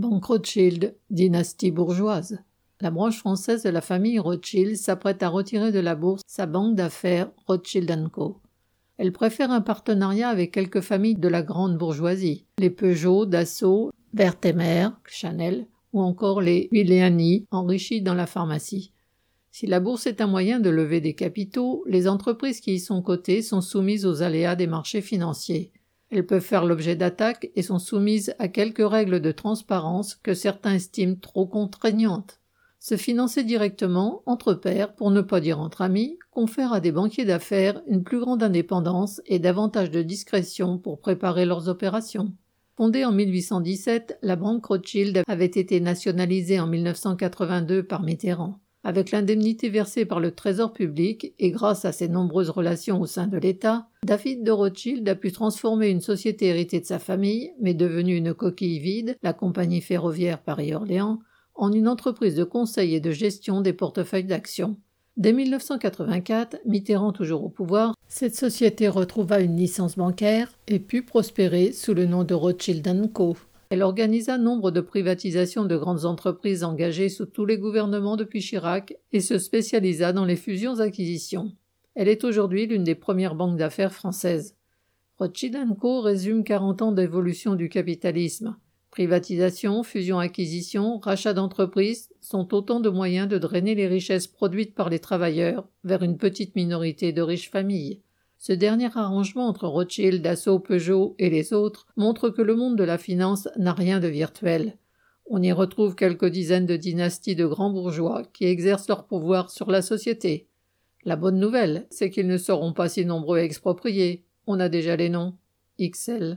Banque Rothschild, dynastie bourgeoise. La branche française de la famille Rothschild s'apprête à retirer de la bourse sa banque d'affaires Rothschild Co. Elle préfère un partenariat avec quelques familles de la grande bourgeoisie, les Peugeot, Dassault, Berthemer, Chanel ou encore les Villéani, enrichis dans la pharmacie. Si la bourse est un moyen de lever des capitaux, les entreprises qui y sont cotées sont soumises aux aléas des marchés financiers. Elles peuvent faire l'objet d'attaques et sont soumises à quelques règles de transparence que certains estiment trop contraignantes. Se financer directement, entre pairs, pour ne pas dire entre amis, confère à des banquiers d'affaires une plus grande indépendance et davantage de discrétion pour préparer leurs opérations. Fondée en 1817, la banque Rothschild avait été nationalisée en 1982 par Mitterrand. Avec l'indemnité versée par le Trésor public et grâce à ses nombreuses relations au sein de l'État, David de Rothschild a pu transformer une société héritée de sa famille, mais devenue une coquille vide, la compagnie ferroviaire Paris-Orléans, en une entreprise de conseil et de gestion des portefeuilles d'actions. Dès 1984, Mitterrand toujours au pouvoir, cette société retrouva une licence bancaire et put prospérer sous le nom de Rothschild Co. Elle organisa nombre de privatisations de grandes entreprises engagées sous tous les gouvernements depuis Chirac et se spécialisa dans les fusions-acquisitions. Elle est aujourd'hui l'une des premières banques d'affaires françaises. Rothschild Co résume 40 ans d'évolution du capitalisme. Privatisation, fusion-acquisition, rachat d'entreprises sont autant de moyens de drainer les richesses produites par les travailleurs vers une petite minorité de riches familles. Ce dernier arrangement entre Rothschild, Dassault, Peugeot et les autres montre que le monde de la finance n'a rien de virtuel. On y retrouve quelques dizaines de dynasties de grands bourgeois qui exercent leur pouvoir sur la société. La bonne nouvelle, c'est qu'ils ne seront pas si nombreux à exproprier. On a déjà les noms. XL.